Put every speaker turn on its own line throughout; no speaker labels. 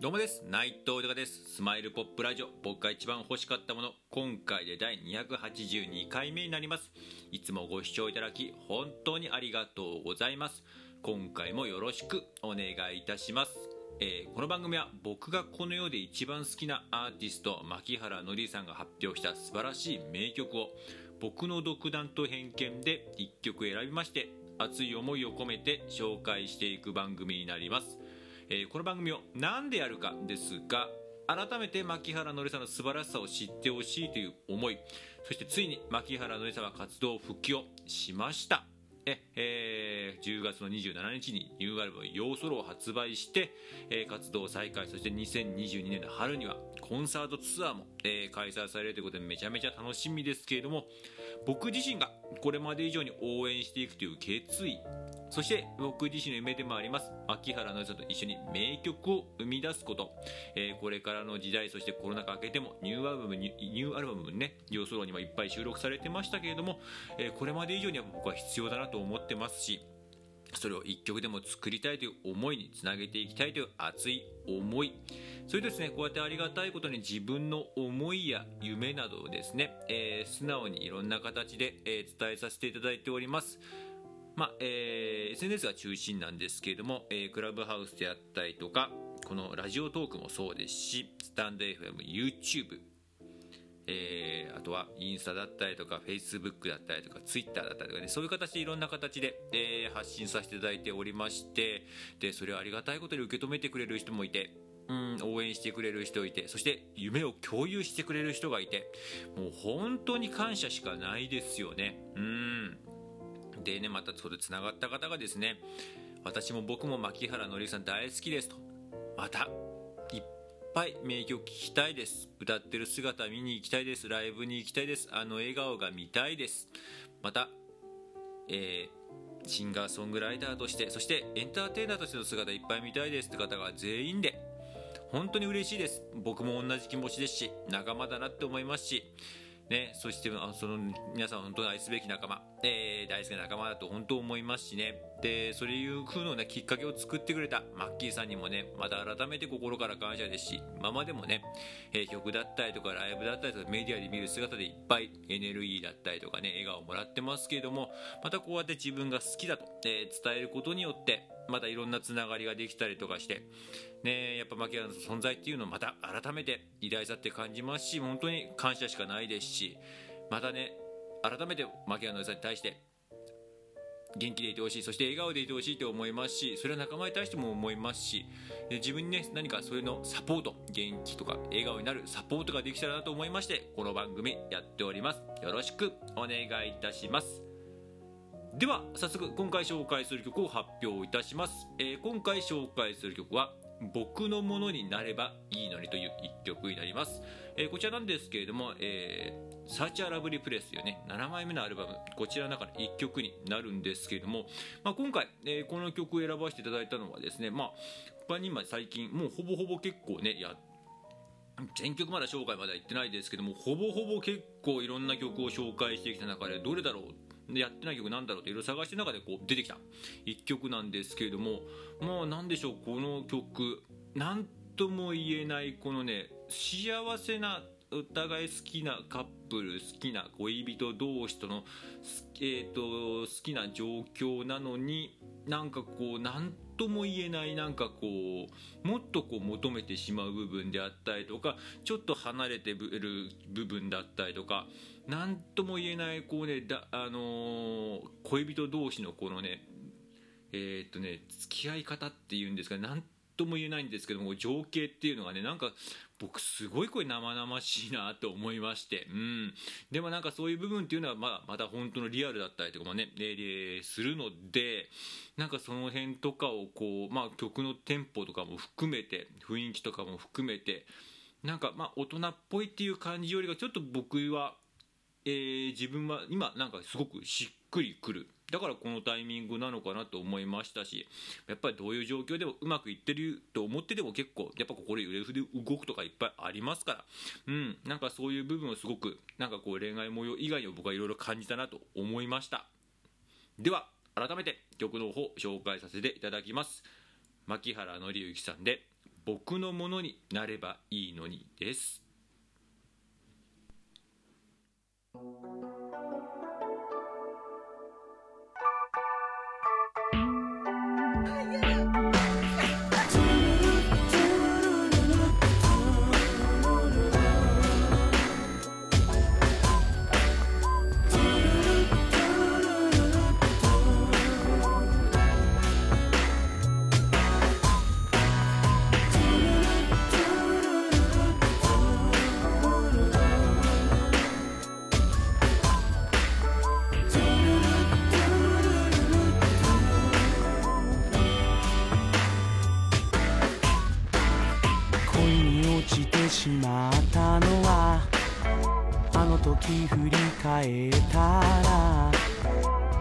どうもです。内藤豊です。スマイルポップラジオ。僕が一番欲しかったもの。今回で第282回目になります。いつもご視聴いただき本当にありがとうございます。今回もよろしくお願いいたします。えー、この番組は僕がこの世で一番好きなアーティスト牧原紀之さんが発表した素晴らしい名曲を僕の独断と偏見で1曲選びまして熱い思いを込めて紹介していく番組になります。えー、この番組を何でやるかですが改めて牧原のりさんの素晴らしさを知ってほしいという思いそしてついに牧原のりさんは活動復帰をしました。ええー、10月の27日にニューアルバム「ヨーソロ」を発売して、えー、活動再開そして2022年の春にはコンサートツアーも、えー、開催されるということでめちゃめちゃ楽しみですけれども僕自身がこれまで以上に応援していくという決意そして僕自身の夢でもあります。牧原のりさと一緒に名曲を生み出すこと、えー、これからの時代そしてコロナ禍明けてもニューアルバムニューアルバムね要ソロにもいっぱい収録されてましたけれども、えー、これまで以上には僕は必要だなと思ってますしそれを一曲でも作りたいという思いにつなげていきたいという熱い思い。それですねこうやってありがたいことに自分の思いや夢などをですね、えー、素直にいろんな形で、え、伝えさせていただいております。まあえー、SNS が中心なんですけれども、えー、クラブハウスであったりとかこのラジオトークもそうですしスタンド FM、YouTube、えー、あとはインスタだったりとか Facebook だったりとか Twitter だったりとかねそういう形でいろんな形で、えー、発信させていただいておりましてでそれをありがたいことに受け止めてくれる人もいてうん応援してくれる人いてそして夢を共有してくれる人がいてもう本当に感謝しかないですよね。うん。でねまたそれつながった方がですね私も僕も牧原紀之さん大好きですと。またいっぱい名曲聴きたいです。歌ってる姿見に行きたいです。ライブに行きたいです。あの笑顔が見たいです。また、えー、シンガーソングライターとしてそしてエンターテイナーとしての姿いっぱい見たいですって方が全員で本当に嬉しいです。僕も同じ気持ちですし仲間だなって思いますしね、そしてその皆さん本当に愛すべき仲間、えー、大好きな仲間だと本当思いますしね。でそういう風の、ね、きっかけを作ってくれたマッキーさんにもねまた改めて心から感謝ですし今までもね、え、曲だったりとかライブだったりとかメディアで見る姿でいっぱいエネルギーだったりとかね笑顔をもらってますけれどもまたこうやって自分が好きだと、え、伝えることによってまたいろんなつながりができたりとかしてね、やっぱ牧原の存在っていうのをまた改めて偉大さって感じますし本当に感謝しかないですしまたね改めて牧原の良さに対して元気でいてほしいそして笑顔でいてほしいと思いますしそれは仲間に対しても思いますし自分にね何かそれのサポート元気とか笑顔になるサポートができたらなと思いましてこの番組やっております。よろしくお願いいたします。では早速今回紹介する曲を発表いたします、えー、今回紹介する曲は僕のものになればいいのにという一曲になります、えー、こちらなんですけれども、えー、サーチャーラブリープレスというね。7枚目のアルバムこちらの中の1曲になるんですけれども、まあ、今回、えー、この曲を選ばせていただいたのはですねまあ他に今最近もうほぼほぼ結構ねや全曲まだ紹介までは言ってないですけどもほぼほぼ結構いろんな曲を紹介してきた中でどれだろうやってない曲なんだろうっていろいろ探してる中でこう出てきた1曲なんですけれどもまあ何でしょうこの曲。何とも言えないこのね幸せなお互い好きなカップル好きな恋人同士との、えーと、好きな状況なのになんかこう何とも言えないなんかこうもっとこう求めてしまう部分であったりとかちょっと離れてる部分だったりとか何とも言えないこうねだ、あのー、恋人同士のこのねえー、っとね付き合い方っていうんですかね何とも言えないんですけども情景っていうのがねなんか僕すごいこれ生々しいなと思いまして。うん。でもなんかそういう部分っていうのはまだまた本当のリアルだったりとかもね、えー、するのでなんかその辺とかをこうまあ曲のテンポとかも含めて雰囲気とかも含めてなんかまあ大人っぽいっていう感じよりがちょっと僕はえー、自分は今なんかすごくしっくりくるだからこのタイミングなのかなと思いましたしやっぱりどういう状況でもうまくいってると思ってても結構やっぱ心揺れ筆動くとかいっぱいありますから。うんなんかそういう部分をすごくなんかこう恋愛模様以外にも僕はいろいろ感じたなと思いました。では改めて曲の方紹介させていただきます。牧原紀之さんで僕のものになればいいのにです。
振り返ったら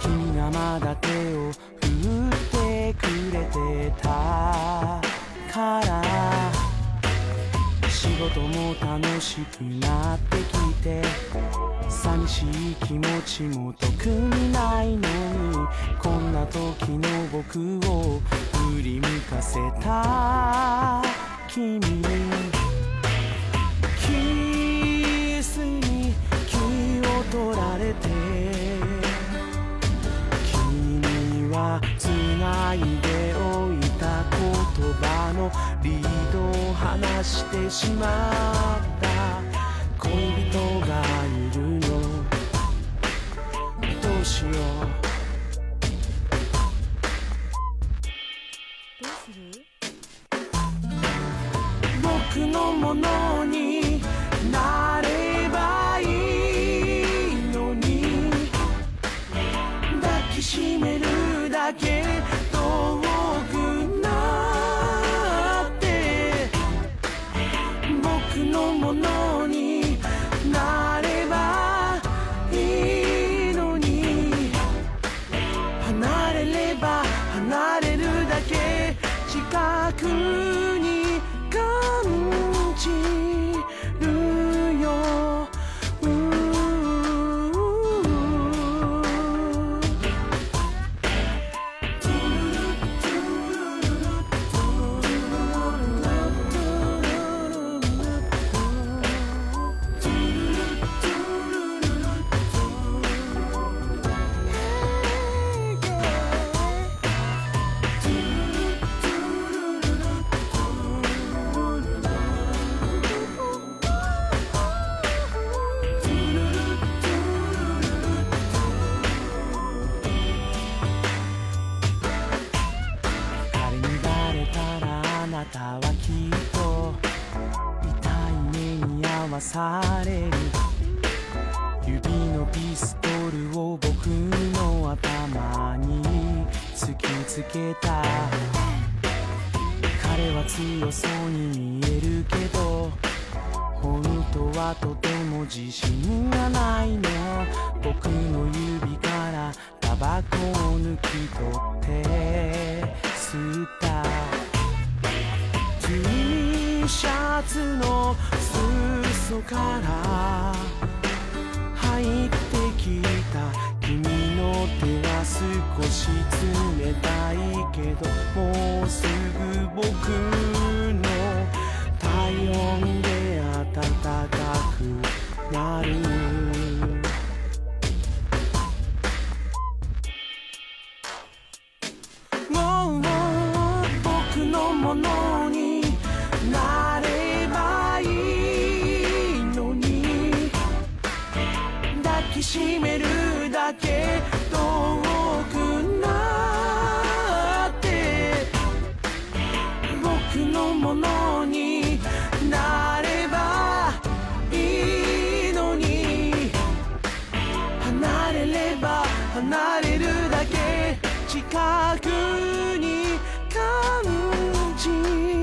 君がまだ手を振ってくれてたから仕事も楽しくなってきて寂しい気持ちも特にないのにこんな時の僕を振り向かせた君取られて君は繋いでおいた言葉のリードを離してしまった。恋人がいるよ。どうしよう。
どうする？
僕のものされる。指のピストルを僕の頭に突きつけた。彼は強そうに見えるけど本当はとても自信がないの。僕の指からタバコを抜き取って吸った。シャツの裾から入ってきた君の手は少し冷たいけどもうすぐ僕の体温で暖かく覚に感じ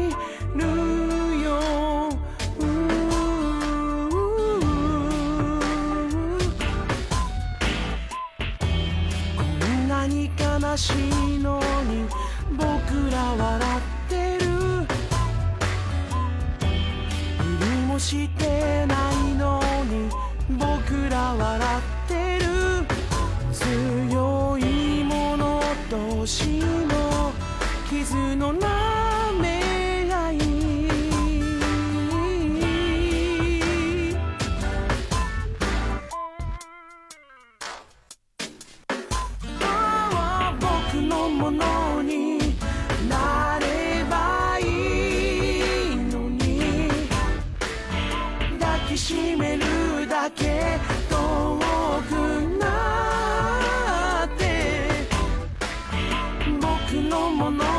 ものになればいいのに抱きしめるだけ遠くなって僕のもの